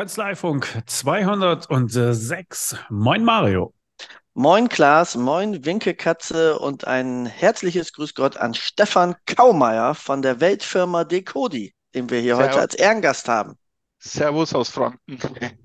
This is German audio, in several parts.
Kanzleifunk 206. Moin Mario. Moin Klaas, moin Winkelkatze und ein herzliches Grüß Gott an Stefan Kaumeier von der Weltfirma Decodi, den wir hier Servus. heute als Ehrengast haben. Servus aus Franken.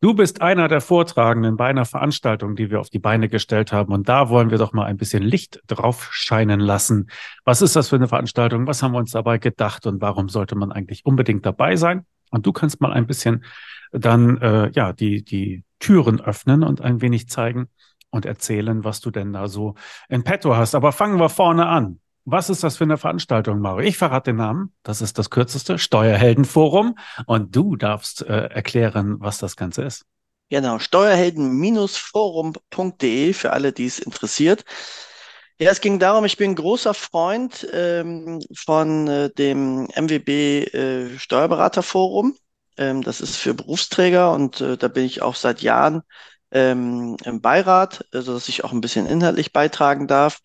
Du bist einer der Vortragenden bei einer Veranstaltung, die wir auf die Beine gestellt haben. Und da wollen wir doch mal ein bisschen Licht drauf scheinen lassen. Was ist das für eine Veranstaltung? Was haben wir uns dabei gedacht? Und warum sollte man eigentlich unbedingt dabei sein? Und du kannst mal ein bisschen dann äh, ja die die Türen öffnen und ein wenig zeigen und erzählen, was du denn da so in petto hast. Aber fangen wir vorne an. Was ist das für eine Veranstaltung, Mario? Ich verrate den Namen. Das ist das kürzeste Steuerheldenforum. Und du darfst äh, erklären, was das Ganze ist. Genau, steuerhelden-forum.de für alle, die es interessiert. Ja, es ging darum, ich bin großer Freund ähm, von äh, dem MWB äh, Steuerberaterforum. Ähm, das ist für Berufsträger und äh, da bin ich auch seit Jahren ähm, im Beirat, also dass ich auch ein bisschen inhaltlich beitragen darf.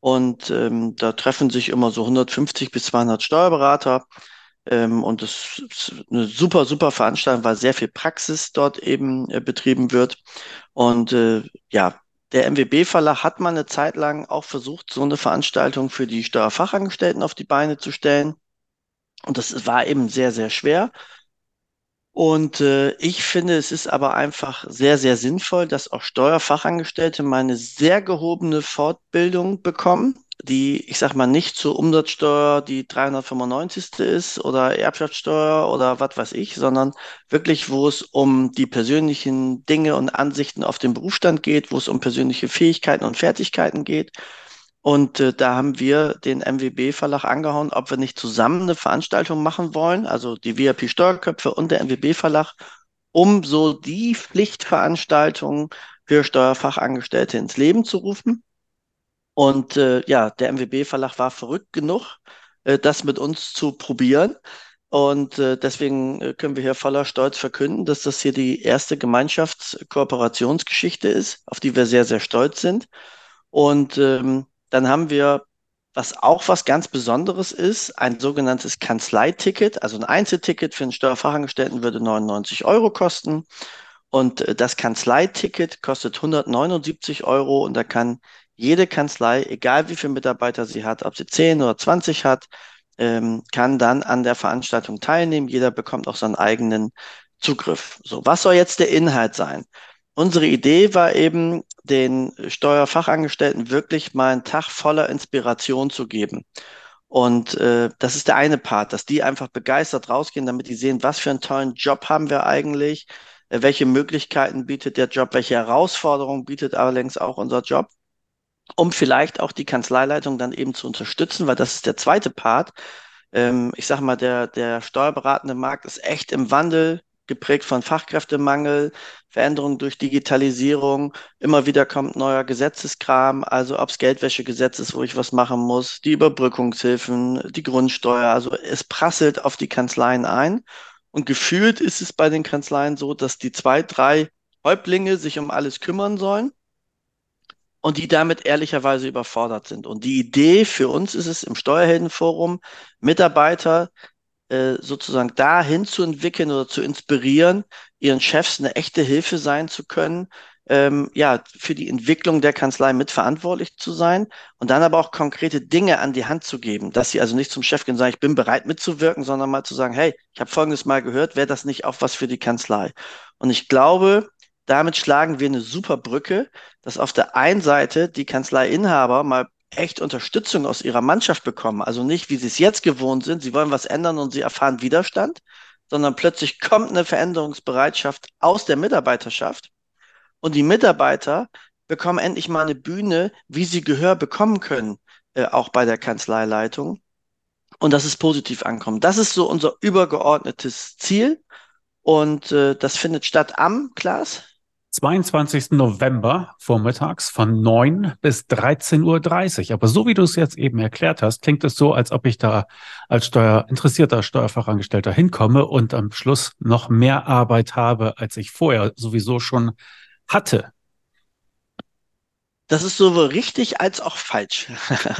Und ähm, da treffen sich immer so 150 bis 200 Steuerberater. Ähm, und das ist eine super, super Veranstaltung, weil sehr viel Praxis dort eben äh, betrieben wird. Und äh, ja, der MWB-Verlag hat mal eine Zeit lang auch versucht, so eine Veranstaltung für die Steuerfachangestellten auf die Beine zu stellen. Und das war eben sehr, sehr schwer. Und äh, ich finde, es ist aber einfach sehr, sehr sinnvoll, dass auch Steuerfachangestellte mal eine sehr gehobene Fortbildung bekommen die, ich sag mal, nicht zur Umsatzsteuer die 395. ist oder Erbschaftssteuer oder was weiß ich, sondern wirklich, wo es um die persönlichen Dinge und Ansichten auf den Berufsstand geht, wo es um persönliche Fähigkeiten und Fertigkeiten geht. Und äh, da haben wir den MWB-Verlag angehauen, ob wir nicht zusammen eine Veranstaltung machen wollen, also die VIP Steuerköpfe und der MWB-Verlag, um so die Pflichtveranstaltungen für Steuerfachangestellte ins Leben zu rufen. Und äh, ja, der MWB-Verlag war verrückt genug, äh, das mit uns zu probieren. Und äh, deswegen äh, können wir hier voller Stolz verkünden, dass das hier die erste Gemeinschaftskooperationsgeschichte ist, auf die wir sehr, sehr stolz sind. Und ähm, dann haben wir, was auch was ganz Besonderes ist, ein sogenanntes Kanzleiticket. Also ein Einzelticket für einen Steuerfachangestellten würde 99 Euro kosten. Und äh, das Kanzleiticket kostet 179 Euro und da kann jede Kanzlei, egal wie viele Mitarbeiter sie hat, ob sie 10 oder 20 hat, ähm, kann dann an der Veranstaltung teilnehmen. Jeder bekommt auch seinen eigenen Zugriff. So, was soll jetzt der Inhalt sein? Unsere Idee war eben, den Steuerfachangestellten wirklich mal einen Tag voller Inspiration zu geben. Und äh, das ist der eine Part, dass die einfach begeistert rausgehen, damit die sehen, was für einen tollen Job haben wir eigentlich, äh, welche Möglichkeiten bietet der Job, welche Herausforderungen bietet allerdings auch unser Job um vielleicht auch die Kanzleileitung dann eben zu unterstützen, weil das ist der zweite Part. Ähm, ich sage mal, der, der steuerberatende Markt ist echt im Wandel, geprägt von Fachkräftemangel, Veränderungen durch Digitalisierung. Immer wieder kommt neuer Gesetzeskram, also ob es Geldwäschegesetz ist, wo ich was machen muss, die Überbrückungshilfen, die Grundsteuer. Also es prasselt auf die Kanzleien ein. Und gefühlt ist es bei den Kanzleien so, dass die zwei, drei Häuptlinge sich um alles kümmern sollen und die damit ehrlicherweise überfordert sind. Und die Idee für uns ist es im Steuerheldenforum, Mitarbeiter äh, sozusagen dahin zu entwickeln oder zu inspirieren, ihren Chefs eine echte Hilfe sein zu können, ähm, ja, für die Entwicklung der Kanzlei mitverantwortlich zu sein und dann aber auch konkrete Dinge an die Hand zu geben, dass sie also nicht zum Chef gehen und sagen, ich bin bereit mitzuwirken, sondern mal zu sagen, hey, ich habe Folgendes mal gehört, wäre das nicht auch was für die Kanzlei? Und ich glaube, damit schlagen wir eine super Brücke, dass auf der einen Seite die Kanzleiinhaber mal echt Unterstützung aus ihrer Mannschaft bekommen. Also nicht, wie sie es jetzt gewohnt sind, sie wollen was ändern und sie erfahren Widerstand, sondern plötzlich kommt eine Veränderungsbereitschaft aus der Mitarbeiterschaft und die Mitarbeiter bekommen endlich mal eine Bühne, wie sie Gehör bekommen können, äh, auch bei der Kanzleileitung. Und das ist positiv ankommen. Das ist so unser übergeordnetes Ziel. Und äh, das findet statt am, Klaas? 22. November vormittags von 9 bis 13.30 Uhr. Aber so wie du es jetzt eben erklärt hast, klingt es so, als ob ich da als steuerinteressierter Steuerfachangestellter hinkomme und am Schluss noch mehr Arbeit habe, als ich vorher sowieso schon hatte. Das ist sowohl richtig als auch falsch.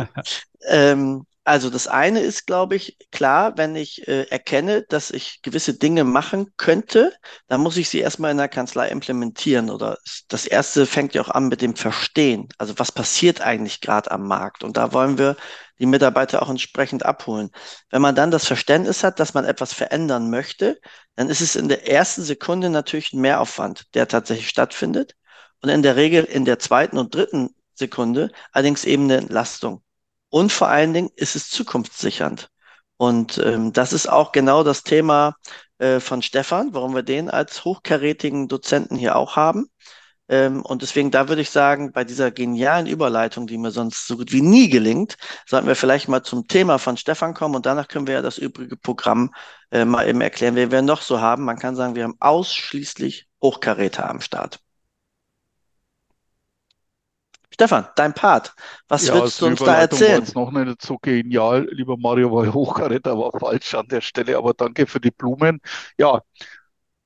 ähm, Also das eine ist, glaube ich, klar, wenn ich äh, erkenne, dass ich gewisse Dinge machen könnte, dann muss ich sie erstmal in der Kanzlei implementieren. Oder das erste fängt ja auch an mit dem Verstehen. Also was passiert eigentlich gerade am Markt? Und da wollen wir die Mitarbeiter auch entsprechend abholen. Wenn man dann das Verständnis hat, dass man etwas verändern möchte, dann ist es in der ersten Sekunde natürlich ein Mehraufwand, der tatsächlich stattfindet. Und in der Regel in der zweiten und dritten Sekunde allerdings eben eine Entlastung. Und vor allen Dingen ist es zukunftssichernd. Und ähm, das ist auch genau das Thema äh, von Stefan, warum wir den als hochkarätigen Dozenten hier auch haben. Ähm, und deswegen, da würde ich sagen, bei dieser genialen Überleitung, die mir sonst so gut wie nie gelingt, sollten wir vielleicht mal zum Thema von Stefan kommen und danach können wir ja das übrige Programm äh, mal eben erklären, wer wir noch so haben. Man kann sagen, wir haben ausschließlich Hochkaräter am Start. Stefan, dein Part. Was Ja, willst du uns da Überleitung war erzählen? jetzt noch nicht so genial, lieber Mario, weil Hochkaräter war falsch an der Stelle, aber danke für die Blumen. Ja,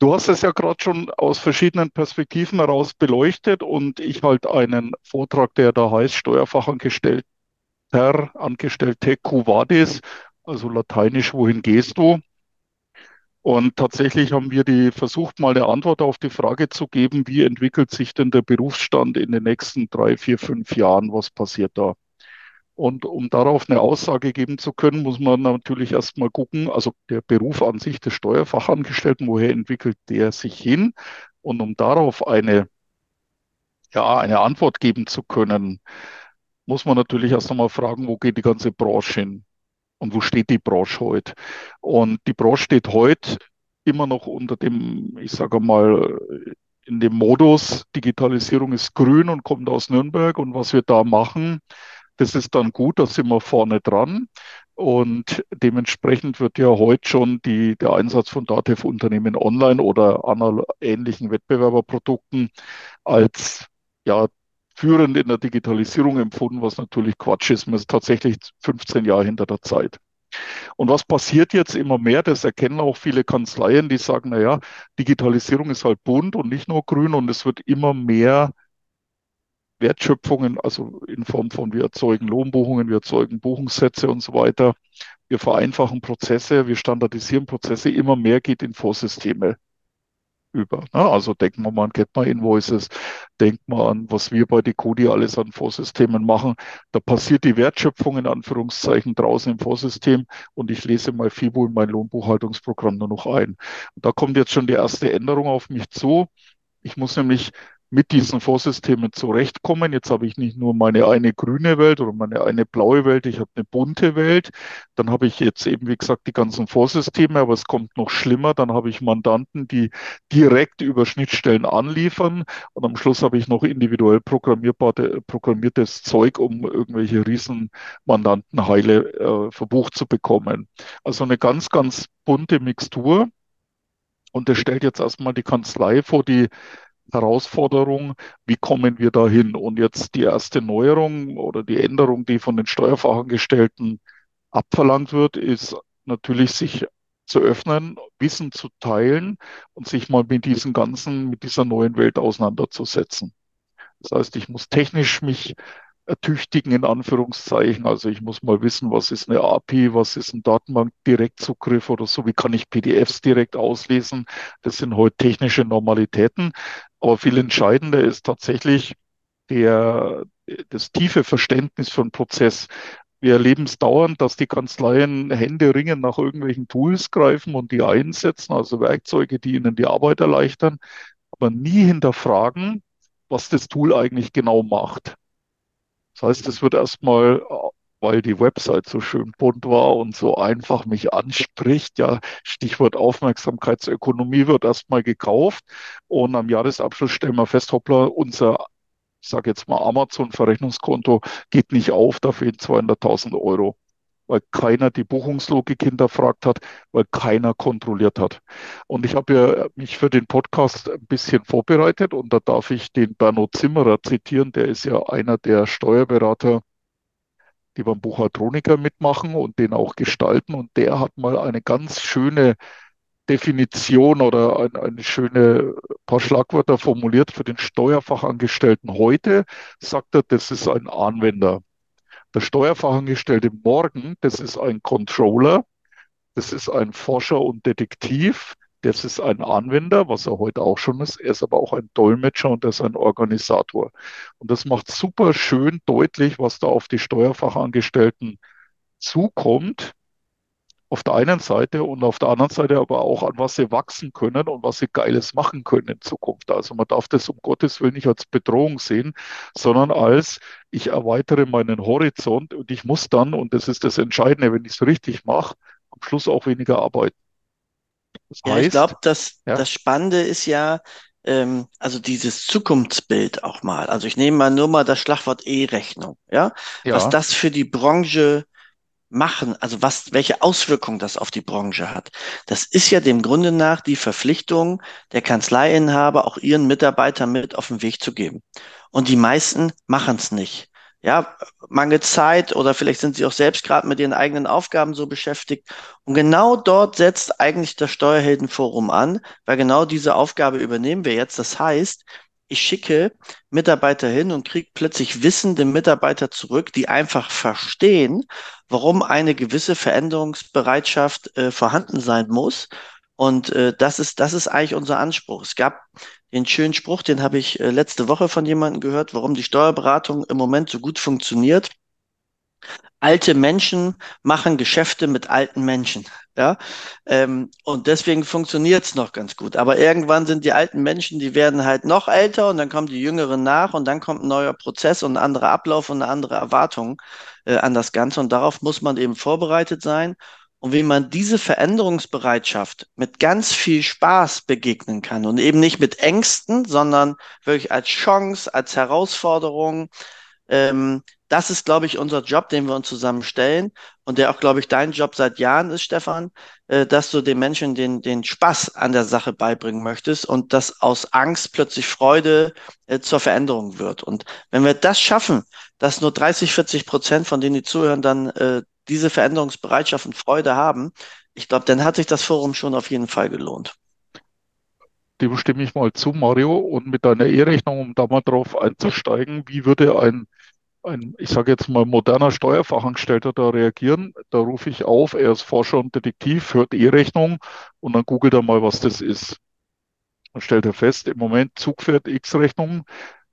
du hast es ja gerade schon aus verschiedenen Perspektiven heraus beleuchtet und ich halte einen Vortrag, der da heißt Steuerfachangestellter, Angestellte Quo Vadis, also lateinisch, wohin gehst du? Und tatsächlich haben wir die versucht, mal eine Antwort auf die Frage zu geben, wie entwickelt sich denn der Berufsstand in den nächsten drei, vier, fünf Jahren? Was passiert da? Und um darauf eine Aussage geben zu können, muss man natürlich erstmal gucken, also der Beruf an sich des Steuerfachangestellten, woher entwickelt der sich hin? Und um darauf eine, ja, eine Antwort geben zu können, muss man natürlich erst einmal fragen, wo geht die ganze Branche hin? Und wo steht die Branche heute? Und die Branche steht heute immer noch unter dem, ich sage mal, in dem Modus, Digitalisierung ist grün und kommt aus Nürnberg. Und was wir da machen, das ist dann gut, da sind wir vorne dran. Und dementsprechend wird ja heute schon die, der Einsatz von Datev-Unternehmen online oder ähnlichen Wettbewerberprodukten als ja, führend in der Digitalisierung empfunden, was natürlich Quatsch ist. Man ist tatsächlich 15 Jahre hinter der Zeit. Und was passiert jetzt immer mehr? Das erkennen auch viele Kanzleien, die sagen, na ja, Digitalisierung ist halt bunt und nicht nur grün und es wird immer mehr Wertschöpfungen, also in Form von wir erzeugen Lohnbuchungen, wir erzeugen Buchungssätze und so weiter. Wir vereinfachen Prozesse, wir standardisieren Prozesse, immer mehr geht in Vorsysteme über. Ne? Also denken wir mal an Get My Invoices, denken wir an, was wir bei Decodi alles an Vorsystemen machen. Da passiert die Wertschöpfung in Anführungszeichen draußen im Vorsystem und ich lese mal FIBO in mein Lohnbuchhaltungsprogramm nur noch ein. Und da kommt jetzt schon die erste Änderung auf mich zu. Ich muss nämlich mit diesen Vorsystemen zurechtkommen. Jetzt habe ich nicht nur meine eine grüne Welt oder meine eine blaue Welt, ich habe eine bunte Welt. Dann habe ich jetzt eben, wie gesagt, die ganzen Vorsysteme, aber es kommt noch schlimmer. Dann habe ich Mandanten, die direkt über Schnittstellen anliefern. Und am Schluss habe ich noch individuell programmiertes Zeug, um irgendwelche Riesenmandanten heile äh, verbucht zu bekommen. Also eine ganz, ganz bunte Mixtur. Und das stellt jetzt erstmal die Kanzlei vor die Herausforderung, wie kommen wir da hin? Und jetzt die erste Neuerung oder die Änderung, die von den Steuerfachangestellten abverlangt wird, ist natürlich sich zu öffnen, Wissen zu teilen und sich mal mit diesen ganzen, mit dieser neuen Welt auseinanderzusetzen. Das heißt, ich muss technisch mich ertüchtigen, in Anführungszeichen. Also ich muss mal wissen, was ist eine API, was ist ein Datenbankdirektzugriff oder so, wie kann ich PDFs direkt auslesen. Das sind heute technische Normalitäten. Aber viel entscheidender ist tatsächlich der, das tiefe Verständnis von Prozess. Wir erleben es dauernd, dass die Kanzleien händeringend nach irgendwelchen Tools greifen und die einsetzen, also Werkzeuge, die ihnen die Arbeit erleichtern, aber nie hinterfragen, was das Tool eigentlich genau macht. Das heißt, es wird erstmal, weil die Website so schön bunt war und so einfach mich anspricht, ja, Stichwort Aufmerksamkeitsökonomie wird erstmal gekauft und am Jahresabschluss stellen wir fest, hoppla, unser ich sage jetzt mal Amazon-Verrechnungskonto geht nicht auf, da fehlen 200.000 Euro weil keiner die Buchungslogik hinterfragt hat, weil keiner kontrolliert hat. Und ich habe ja mich für den Podcast ein bisschen vorbereitet und da darf ich den Berno Zimmerer zitieren, der ist ja einer der Steuerberater, die beim Buchhaltroniker mitmachen und den auch gestalten. Und der hat mal eine ganz schöne Definition oder ein, eine schöne paar Schlagwörter formuliert für den Steuerfachangestellten heute, sagt er, das ist ein Anwender. Der Steuerfachangestellte morgen, das ist ein Controller, das ist ein Forscher und Detektiv, das ist ein Anwender, was er heute auch schon ist. Er ist aber auch ein Dolmetscher und er ist ein Organisator. Und das macht super schön deutlich, was da auf die Steuerfachangestellten zukommt. Auf der einen Seite und auf der anderen Seite aber auch an was sie wachsen können und was sie Geiles machen können in Zukunft. Also man darf das um Gottes Willen nicht als Bedrohung sehen, sondern als ich erweitere meinen Horizont und ich muss dann, und das ist das Entscheidende, wenn ich es richtig mache, am Schluss auch weniger arbeiten. Das ja, heißt, ich glaube, das, ja. das Spannende ist ja, ähm, also dieses Zukunftsbild auch mal. Also ich nehme mal nur mal das Schlagwort E-Rechnung, ja? ja, was das für die Branche machen, also was, welche Auswirkungen das auf die Branche hat. Das ist ja dem Grunde nach die Verpflichtung der Kanzleiinhaber, auch ihren Mitarbeitern mit auf den Weg zu geben. Und die meisten machen es nicht ja, mangelt Zeit oder vielleicht sind sie auch selbst gerade mit ihren eigenen Aufgaben so beschäftigt. Und genau dort setzt eigentlich das Steuerheldenforum an, weil genau diese Aufgabe übernehmen wir jetzt. Das heißt, ich schicke Mitarbeiter hin und kriege plötzlich wissende Mitarbeiter zurück, die einfach verstehen, warum eine gewisse Veränderungsbereitschaft äh, vorhanden sein muss. Und äh, das ist, das ist eigentlich unser Anspruch. Es gab den schönen Spruch, den habe ich äh, letzte Woche von jemandem gehört, warum die Steuerberatung im Moment so gut funktioniert. Alte Menschen machen Geschäfte mit alten Menschen. Ja, ähm, und deswegen funktioniert es noch ganz gut. Aber irgendwann sind die alten Menschen, die werden halt noch älter und dann kommen die Jüngeren nach und dann kommt ein neuer Prozess und ein anderer Ablauf und eine andere Erwartung äh, an das Ganze. Und darauf muss man eben vorbereitet sein. Und wie man diese Veränderungsbereitschaft mit ganz viel Spaß begegnen kann und eben nicht mit Ängsten, sondern wirklich als Chance, als Herausforderung, ähm, das ist, glaube ich, unser Job, den wir uns zusammen stellen und der auch, glaube ich, dein Job seit Jahren ist, Stefan, äh, dass du den Menschen den, den Spaß an der Sache beibringen möchtest und dass aus Angst plötzlich Freude äh, zur Veränderung wird. Und wenn wir das schaffen, dass nur 30, 40 Prozent von denen, die zuhören, dann äh, diese Veränderungsbereitschaft und Freude haben, ich glaube, dann hat sich das Forum schon auf jeden Fall gelohnt. Dem stimme ich mal zu, Mario. Und mit deiner E-Rechnung, um da mal drauf einzusteigen, wie würde ein, ein ich sage jetzt mal, moderner Steuerfachangestellter da reagieren? Da rufe ich auf, er ist Forscher und Detektiv, hört E-Rechnung und dann googelt er mal, was das ist. Dann stellt er fest, im Moment Zugpferd X-Rechnung,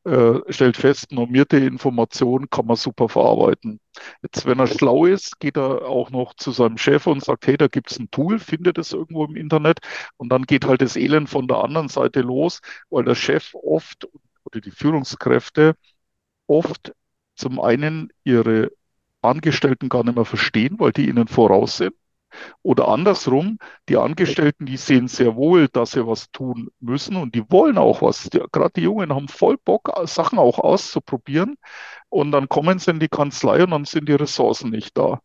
äh, stellt fest, normierte Informationen kann man super verarbeiten. Jetzt, wenn er schlau ist, geht er auch noch zu seinem Chef und sagt, hey, da gibt es ein Tool, findet es irgendwo im Internet. Und dann geht halt das Elend von der anderen Seite los, weil der Chef oft oder die Führungskräfte oft zum einen ihre Angestellten gar nicht mehr verstehen, weil die ihnen voraus sind. Oder andersrum, die Angestellten, die sehen sehr wohl, dass sie was tun müssen und die wollen auch was. Gerade die Jungen haben voll Bock, Sachen auch auszuprobieren. Und dann kommen sie in die Kanzlei und dann sind die Ressourcen nicht da.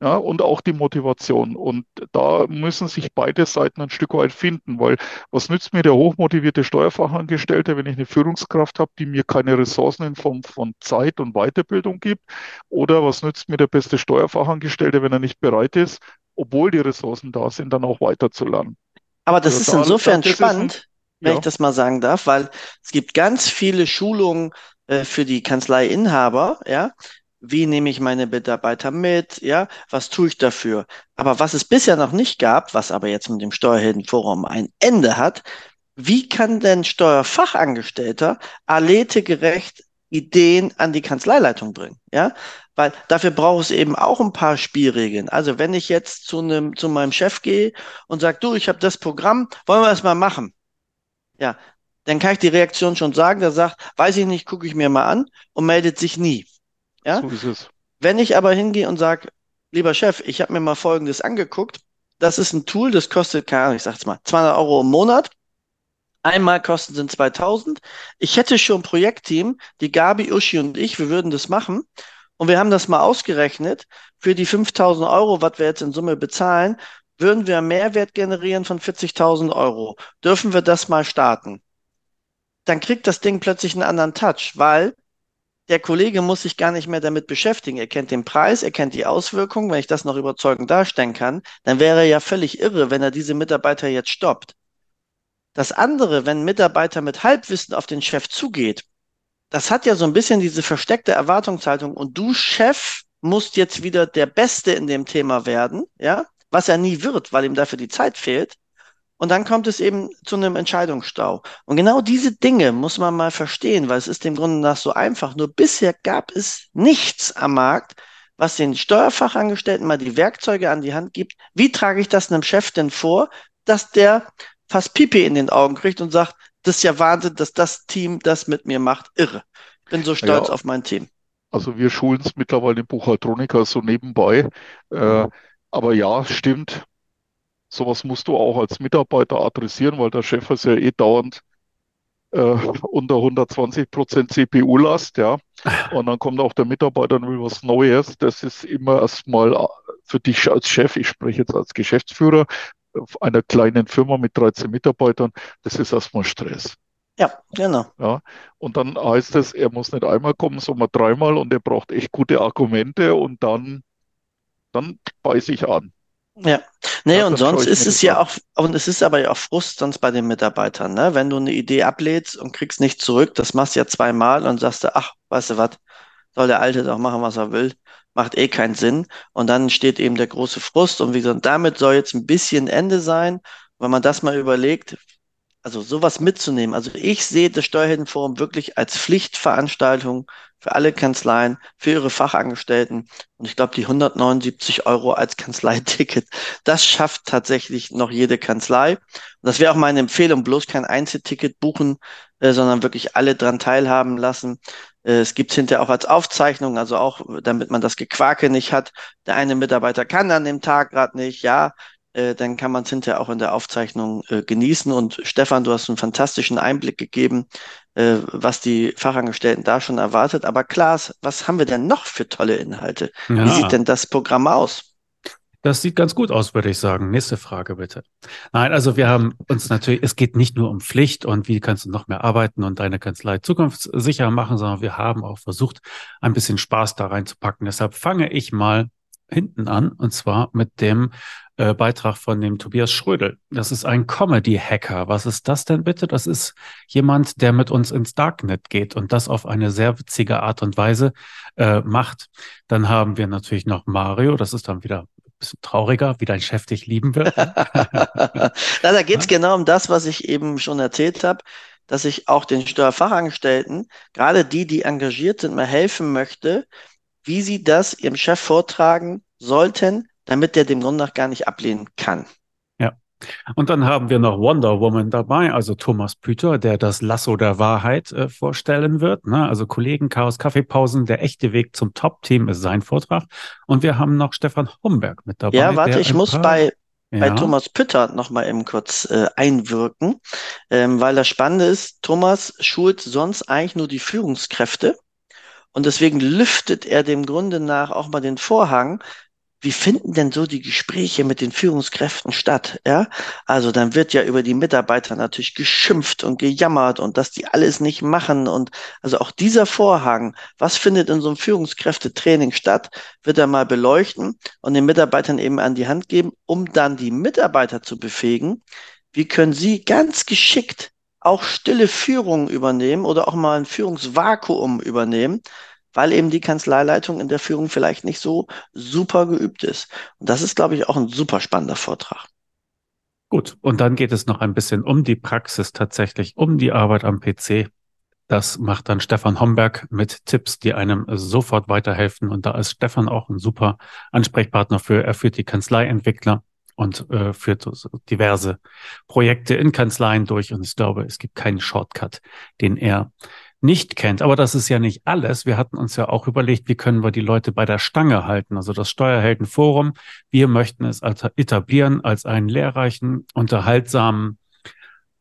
Ja, und auch die Motivation. Und da müssen sich beide Seiten ein Stück weit finden, weil was nützt mir der hochmotivierte Steuerfachangestellte, wenn ich eine Führungskraft habe, die mir keine Ressourcen in Form von Zeit und Weiterbildung gibt? Oder was nützt mir der beste Steuerfachangestellte, wenn er nicht bereit ist, obwohl die Ressourcen da sind, dann auch weiterzulernen? Aber das also ist insofern das spannend, ist ein, wenn ja. ich das mal sagen darf, weil es gibt ganz viele Schulungen äh, für die Kanzleiinhaber, ja, wie nehme ich meine Mitarbeiter mit, ja, was tue ich dafür? Aber was es bisher noch nicht gab, was aber jetzt mit dem Steuerheldenforum ein Ende hat, wie kann denn Steuerfachangestellter aletegerecht Ideen an die Kanzleileitung bringen, ja? Weil dafür braucht es eben auch ein paar Spielregeln. Also wenn ich jetzt zu einem, zu meinem Chef gehe und sage, du, ich habe das Programm, wollen wir das mal machen? Ja, dann kann ich die Reaktion schon sagen, der sagt, weiß ich nicht, gucke ich mir mal an und meldet sich nie. Ja? So ist es. Wenn ich aber hingehe und sage, lieber Chef, ich habe mir mal Folgendes angeguckt, das ist ein Tool, das kostet, keine Ahnung, ich sag's mal, 200 Euro im Monat. Einmal kosten sind 2000. Ich hätte schon ein Projektteam, die Gabi, Uschi und ich, wir würden das machen. Und wir haben das mal ausgerechnet. Für die 5000 Euro, was wir jetzt in Summe bezahlen, würden wir einen Mehrwert generieren von 40.000 Euro. Dürfen wir das mal starten? Dann kriegt das Ding plötzlich einen anderen Touch, weil der Kollege muss sich gar nicht mehr damit beschäftigen. Er kennt den Preis, er kennt die Auswirkungen. Wenn ich das noch überzeugend darstellen kann, dann wäre er ja völlig irre, wenn er diese Mitarbeiter jetzt stoppt. Das andere, wenn ein Mitarbeiter mit Halbwissen auf den Chef zugeht das hat ja so ein bisschen diese versteckte Erwartungshaltung und du, Chef, musst jetzt wieder der Beste in dem Thema werden, ja, was er nie wird, weil ihm dafür die Zeit fehlt. Und dann kommt es eben zu einem Entscheidungsstau. Und genau diese Dinge muss man mal verstehen, weil es ist im Grunde nach so einfach. Nur bisher gab es nichts am Markt, was den Steuerfachangestellten mal die Werkzeuge an die Hand gibt. Wie trage ich das einem Chef denn vor, dass der fast Pipi in den Augen kriegt und sagt, das ist ja Wahnsinn, dass das Team das mit mir macht. Irre. Ich bin so stolz ja, auf mein Team. Also wir schulen es mittlerweile in Buchhaltroniker so nebenbei. Äh, aber ja, stimmt. Sowas musst du auch als Mitarbeiter adressieren, weil der Chef ist ja eh dauernd äh, unter 120 Prozent CPU-Last, ja. Und dann kommt auch der Mitarbeiter und will was Neues. Das ist immer erstmal äh, für dich als Chef, ich spreche jetzt als Geschäftsführer einer kleinen Firma mit 13 Mitarbeitern, das ist erstmal Stress. Ja, genau. Ja, und dann heißt es, er muss nicht einmal kommen, sondern dreimal und er braucht echt gute Argumente und dann, dann beiße ich an. Ja, nee, ja, und sonst ist es ja auch, und es ist aber ja auch Frust sonst bei den Mitarbeitern, ne? Wenn du eine Idee ablädst und kriegst nicht zurück, das machst du ja zweimal und sagst du, ach, weißt du was, soll der Alte doch machen, was er will, macht eh keinen Sinn. Und dann steht eben der große Frust und wie gesagt, damit soll jetzt ein bisschen Ende sein. Wenn man das mal überlegt, also sowas mitzunehmen. Also ich sehe das Steuerheldenforum wirklich als Pflichtveranstaltung für alle Kanzleien, für ihre Fachangestellten. Und ich glaube, die 179 Euro als Kanzleiticket, das schafft tatsächlich noch jede Kanzlei. Und das wäre auch meine Empfehlung, bloß kein Einzelticket buchen, äh, sondern wirklich alle dran teilhaben lassen. Äh, es gibt hinterher auch als Aufzeichnung, also auch, damit man das Gequake nicht hat. Der eine Mitarbeiter kann an dem Tag gerade nicht, ja, äh, dann kann man es hinterher auch in der Aufzeichnung äh, genießen. Und Stefan, du hast einen fantastischen Einblick gegeben, äh, was die Fachangestellten da schon erwartet. Aber Klaas, was haben wir denn noch für tolle Inhalte? Ja. Wie sieht denn das Programm aus? Das sieht ganz gut aus, würde ich sagen. Nächste Frage bitte. Nein, also wir haben uns natürlich, es geht nicht nur um Pflicht und wie kannst du noch mehr arbeiten und deine Kanzlei zukunftssicher machen, sondern wir haben auch versucht, ein bisschen Spaß da reinzupacken. Deshalb fange ich mal hinten an und zwar mit dem äh, Beitrag von dem Tobias Schrödel. Das ist ein Comedy-Hacker. Was ist das denn bitte? Das ist jemand, der mit uns ins Darknet geht und das auf eine sehr witzige Art und Weise äh, macht. Dann haben wir natürlich noch Mario. Das ist dann wieder ein bisschen trauriger, wie dein Chef dich lieben wird. Na, da geht es ja? genau um das, was ich eben schon erzählt habe dass ich auch den Steuerfachangestellten, gerade die, die engagiert sind, mal helfen möchte, wie sie das ihrem Chef vortragen sollten, damit der dem Grunde nach gar nicht ablehnen kann. Ja. Und dann haben wir noch Wonder Woman dabei, also Thomas Püter, der das Lasso der Wahrheit äh, vorstellen wird. Ne? Also Kollegen, Chaos, Kaffeepausen, der echte Weg zum Top-Team ist sein Vortrag. Und wir haben noch Stefan Homberg mit dabei. Ja, warte, ich muss bei, ja. bei Thomas Pütter noch mal eben kurz äh, einwirken, ähm, weil das Spannende ist, Thomas schult sonst eigentlich nur die Führungskräfte. Und deswegen lüftet er dem Grunde nach auch mal den Vorhang, wie finden denn so die Gespräche mit den Führungskräften statt? Ja, also dann wird ja über die Mitarbeiter natürlich geschimpft und gejammert und dass die alles nicht machen und also auch dieser Vorhang, was findet in so einem Führungskräftetraining statt, wird er mal beleuchten und den Mitarbeitern eben an die Hand geben, um dann die Mitarbeiter zu befähigen. Wie können sie ganz geschickt auch stille Führung übernehmen oder auch mal ein Führungsvakuum übernehmen, weil eben die Kanzleileitung in der Führung vielleicht nicht so super geübt ist. Und das ist, glaube ich, auch ein super spannender Vortrag. Gut, und dann geht es noch ein bisschen um die Praxis tatsächlich, um die Arbeit am PC. Das macht dann Stefan Homberg mit Tipps, die einem sofort weiterhelfen. Und da ist Stefan auch ein super Ansprechpartner für. Er führt die Kanzleientwickler und äh, führt diverse Projekte in Kanzleien durch. Und ich glaube, es gibt keinen Shortcut, den er nicht kennt. Aber das ist ja nicht alles. Wir hatten uns ja auch überlegt, wie können wir die Leute bei der Stange halten. Also das Steuerheldenforum. Wir möchten es etablieren als einen lehrreichen, unterhaltsamen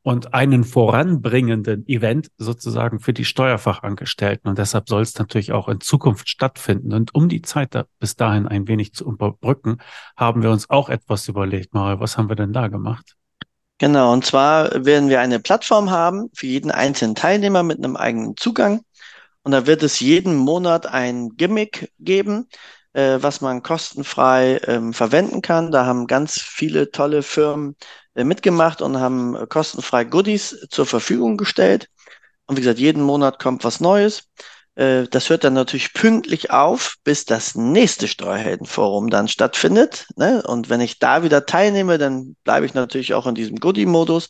und einen voranbringenden Event sozusagen für die Steuerfachangestellten. Und deshalb soll es natürlich auch in Zukunft stattfinden. Und um die Zeit da bis dahin ein wenig zu überbrücken, haben wir uns auch etwas überlegt. Mario, was haben wir denn da gemacht? Genau, und zwar werden wir eine Plattform haben für jeden einzelnen Teilnehmer mit einem eigenen Zugang. Und da wird es jeden Monat ein Gimmick geben, äh, was man kostenfrei ähm, verwenden kann. Da haben ganz viele tolle Firmen mitgemacht und haben kostenfrei Goodies zur Verfügung gestellt. Und wie gesagt, jeden Monat kommt was Neues. Äh, das hört dann natürlich pünktlich auf, bis das nächste Steuerheldenforum dann stattfindet. Ne? Und wenn ich da wieder teilnehme, dann bleibe ich natürlich auch in diesem Goodie-Modus.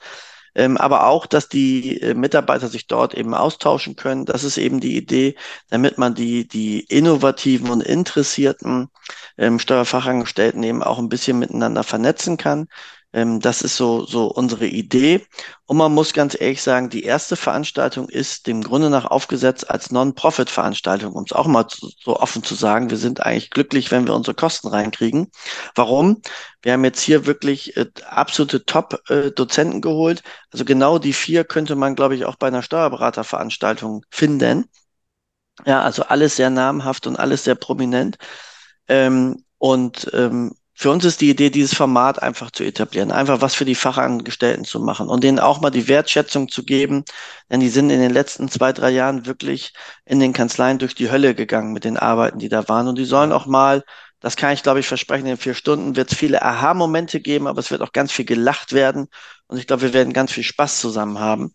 Ähm, aber auch, dass die äh, Mitarbeiter sich dort eben austauschen können. Das ist eben die Idee, damit man die, die innovativen und interessierten ähm, Steuerfachangestellten eben auch ein bisschen miteinander vernetzen kann. Ähm, das ist so, so unsere Idee. Und man muss ganz ehrlich sagen, die erste Veranstaltung ist dem Grunde nach aufgesetzt als Non-Profit-Veranstaltung, um es auch mal zu, so offen zu sagen. Wir sind eigentlich glücklich, wenn wir unsere Kosten reinkriegen. Warum? Wir haben jetzt hier wirklich äh, absolute Top-Dozenten äh, geholt. Also genau die vier könnte man, glaube ich, auch bei einer Steuerberaterveranstaltung finden. Ja, also alles sehr namhaft und alles sehr prominent. Ähm, und ähm, für uns ist die Idee, dieses Format einfach zu etablieren, einfach was für die Fachangestellten zu machen und denen auch mal die Wertschätzung zu geben, denn die sind in den letzten zwei, drei Jahren wirklich in den Kanzleien durch die Hölle gegangen mit den Arbeiten, die da waren und die sollen auch mal das kann ich, glaube ich, versprechen. In vier Stunden wird es viele Aha-Momente geben, aber es wird auch ganz viel gelacht werden. Und ich glaube, wir werden ganz viel Spaß zusammen haben.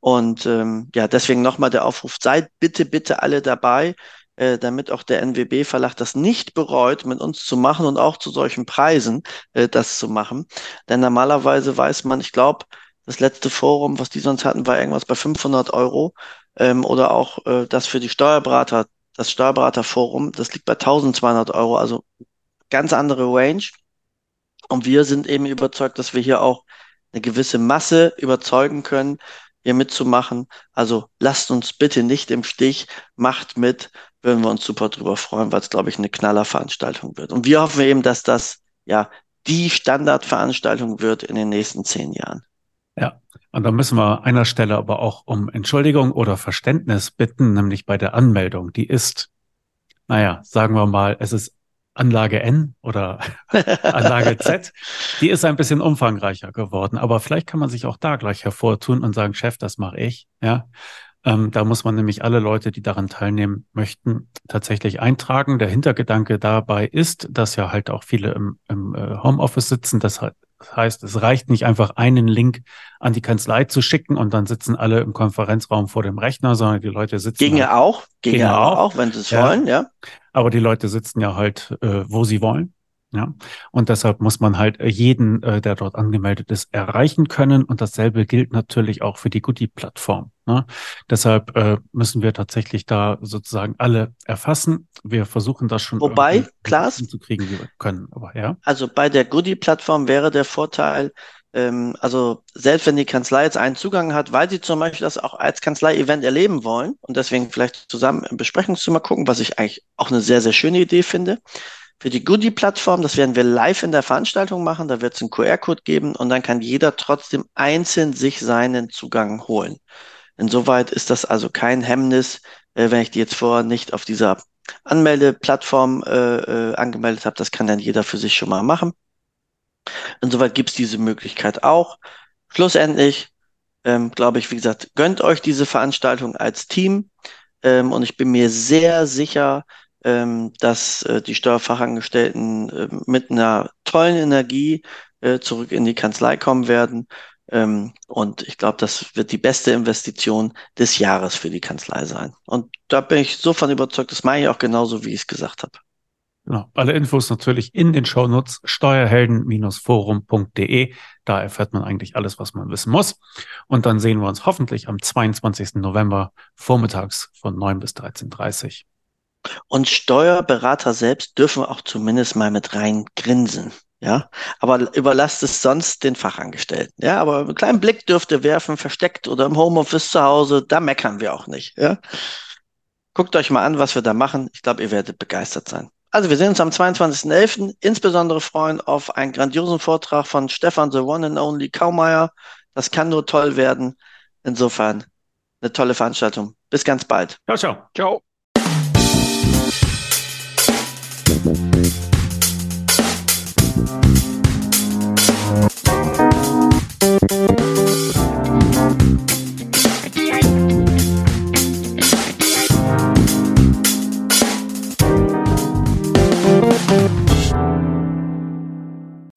Und ähm, ja, deswegen nochmal der Aufruf, seid bitte, bitte alle dabei äh, damit auch der NWB-Verlag das nicht bereut, mit uns zu machen und auch zu solchen Preisen äh, das zu machen. Denn normalerweise weiß man, ich glaube, das letzte Forum, was die sonst hatten, war irgendwas bei 500 Euro ähm, oder auch äh, das für die Steuerberater, das Steuerberaterforum, das liegt bei 1200 Euro, also ganz andere Range. Und wir sind eben überzeugt, dass wir hier auch eine gewisse Masse überzeugen können, hier mitzumachen. Also lasst uns bitte nicht im Stich, macht mit würden wir uns super drüber freuen, weil es, glaube ich, eine Knallerveranstaltung wird. Und wir hoffen eben, dass das ja die Standardveranstaltung wird in den nächsten zehn Jahren. Ja, und da müssen wir einer Stelle aber auch um Entschuldigung oder Verständnis bitten, nämlich bei der Anmeldung. Die ist, naja, sagen wir mal, es ist Anlage N oder Anlage Z, die ist ein bisschen umfangreicher geworden. Aber vielleicht kann man sich auch da gleich hervortun und sagen, Chef, das mache ich. Ja, ähm, da muss man nämlich alle Leute, die daran teilnehmen möchten, tatsächlich eintragen. Der Hintergedanke dabei ist, dass ja halt auch viele im, im äh, Homeoffice sitzen. Das heißt, es reicht nicht einfach einen Link an die Kanzlei zu schicken und dann sitzen alle im Konferenzraum vor dem Rechner, sondern die Leute sitzen. Ginge halt, auch, ginge, ginge auch, auch, wenn sie es ja. wollen, ja. Aber die Leute sitzen ja halt, äh, wo sie wollen. Ja, und deshalb muss man halt äh, jeden, äh, der dort angemeldet ist, erreichen können. Und dasselbe gilt natürlich auch für die Goodie-Plattform. Ne? Deshalb äh, müssen wir tatsächlich da sozusagen alle erfassen. Wir versuchen das schon Wobei, Klaas, zu kriegen, wie wir können. Aber ja. Also bei der Goodie-Plattform wäre der Vorteil, ähm, also selbst wenn die Kanzlei jetzt einen Zugang hat, weil sie zum Beispiel das auch als Kanzlei-Event erleben wollen und deswegen vielleicht zusammen im Besprechungszimmer gucken, was ich eigentlich auch eine sehr, sehr schöne Idee finde für die Goodie-Plattform, das werden wir live in der Veranstaltung machen, da wird es einen QR-Code geben und dann kann jeder trotzdem einzeln sich seinen Zugang holen. Insoweit ist das also kein Hemmnis, äh, wenn ich die jetzt vorher nicht auf dieser Anmeldeplattform äh, äh, angemeldet habe. Das kann dann jeder für sich schon mal machen. Insoweit gibt es diese Möglichkeit auch. Schlussendlich, ähm, glaube ich, wie gesagt, gönnt euch diese Veranstaltung als Team. Ähm, und ich bin mir sehr sicher, dass äh, die Steuerfachangestellten äh, mit einer tollen Energie äh, zurück in die Kanzlei kommen werden. Ähm, und ich glaube, das wird die beste Investition des Jahres für die Kanzlei sein. Und da bin ich so von überzeugt, das meine ich auch genauso, wie ich es gesagt habe. Genau. Alle Infos natürlich in den Shownotes steuerhelden-forum.de. Da erfährt man eigentlich alles, was man wissen muss. Und dann sehen wir uns hoffentlich am 22. November vormittags von 9 bis 13.30 Uhr. Und Steuerberater selbst dürfen auch zumindest mal mit rein grinsen. Ja, aber überlasst es sonst den Fachangestellten. Ja, aber einen kleinen Blick dürft ihr werfen, versteckt oder im Homeoffice zu Hause, da meckern wir auch nicht. Ja, guckt euch mal an, was wir da machen. Ich glaube, ihr werdet begeistert sein. Also wir sehen uns am 22.11. insbesondere freuen auf einen grandiosen Vortrag von Stefan The One and Only Kaumeier. Das kann nur toll werden. Insofern eine tolle Veranstaltung. Bis ganz bald. Ciao, ciao. Ciao.